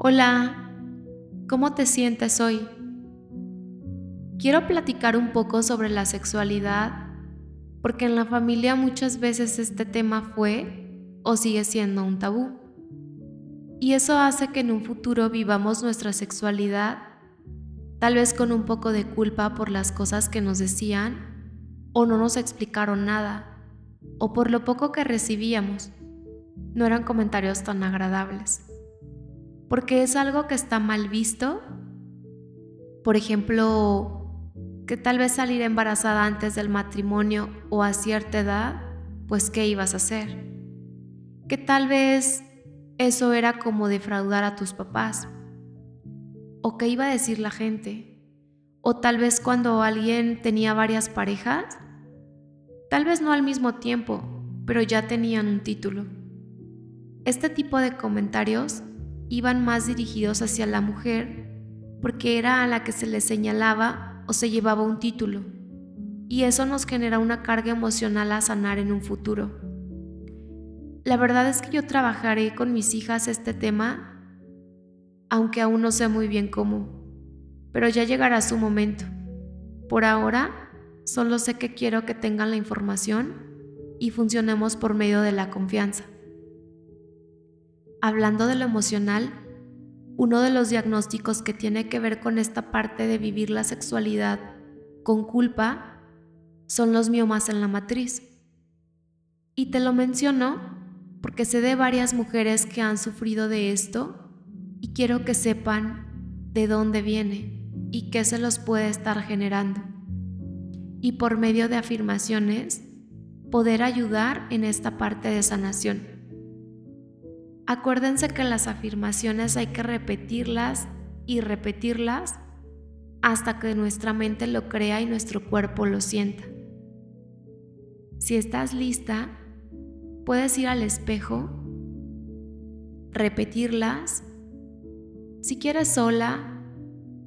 Hola, ¿cómo te sientes hoy? Quiero platicar un poco sobre la sexualidad porque en la familia muchas veces este tema fue o sigue siendo un tabú. Y eso hace que en un futuro vivamos nuestra sexualidad tal vez con un poco de culpa por las cosas que nos decían o no nos explicaron nada o por lo poco que recibíamos. No eran comentarios tan agradables porque es algo que está mal visto. Por ejemplo, que tal vez salir embarazada antes del matrimonio o a cierta edad, pues ¿qué ibas a hacer? Que tal vez eso era como defraudar a tus papás. ¿O qué iba a decir la gente? O tal vez cuando alguien tenía varias parejas, tal vez no al mismo tiempo, pero ya tenían un título. Este tipo de comentarios iban más dirigidos hacia la mujer porque era a la que se le señalaba o se llevaba un título, y eso nos genera una carga emocional a sanar en un futuro. La verdad es que yo trabajaré con mis hijas este tema, aunque aún no sé muy bien cómo, pero ya llegará su momento. Por ahora, solo sé que quiero que tengan la información y funcionemos por medio de la confianza. Hablando de lo emocional, uno de los diagnósticos que tiene que ver con esta parte de vivir la sexualidad con culpa son los miomas en la matriz. Y te lo menciono porque sé de varias mujeres que han sufrido de esto y quiero que sepan de dónde viene y qué se los puede estar generando. Y por medio de afirmaciones, poder ayudar en esta parte de sanación. Acuérdense que las afirmaciones hay que repetirlas y repetirlas hasta que nuestra mente lo crea y nuestro cuerpo lo sienta. Si estás lista, puedes ir al espejo, repetirlas, si quieres sola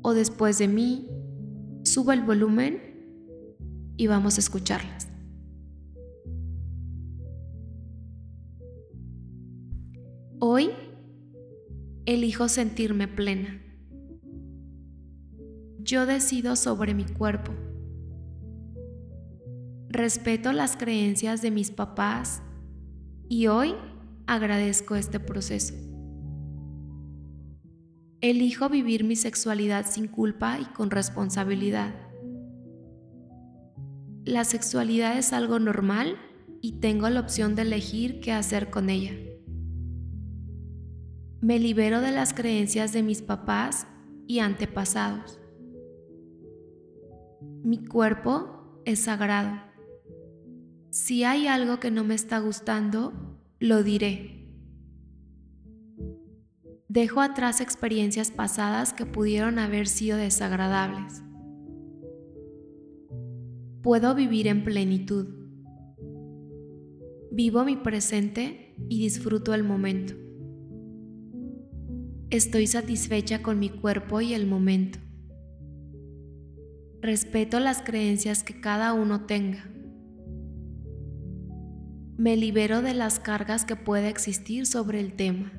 o después de mí, suba el volumen y vamos a escucharlas. Hoy elijo sentirme plena. Yo decido sobre mi cuerpo. Respeto las creencias de mis papás y hoy agradezco este proceso. Elijo vivir mi sexualidad sin culpa y con responsabilidad. La sexualidad es algo normal y tengo la opción de elegir qué hacer con ella. Me libero de las creencias de mis papás y antepasados. Mi cuerpo es sagrado. Si hay algo que no me está gustando, lo diré. Dejo atrás experiencias pasadas que pudieron haber sido desagradables. Puedo vivir en plenitud. Vivo mi presente y disfruto el momento. Estoy satisfecha con mi cuerpo y el momento. Respeto las creencias que cada uno tenga. Me libero de las cargas que pueda existir sobre el tema.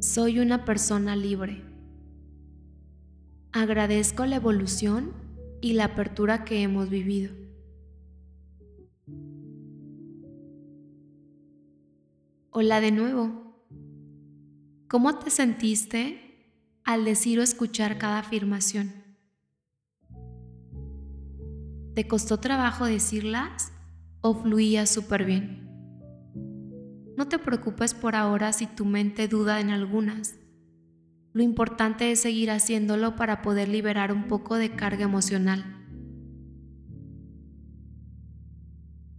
Soy una persona libre. Agradezco la evolución y la apertura que hemos vivido. Hola de nuevo. ¿Cómo te sentiste al decir o escuchar cada afirmación? ¿Te costó trabajo decirlas o fluía súper bien? No te preocupes por ahora si tu mente duda en algunas. Lo importante es seguir haciéndolo para poder liberar un poco de carga emocional.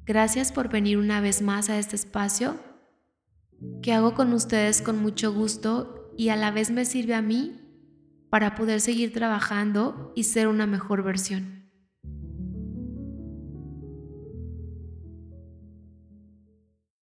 Gracias por venir una vez más a este espacio que hago con ustedes con mucho gusto y a la vez me sirve a mí para poder seguir trabajando y ser una mejor versión.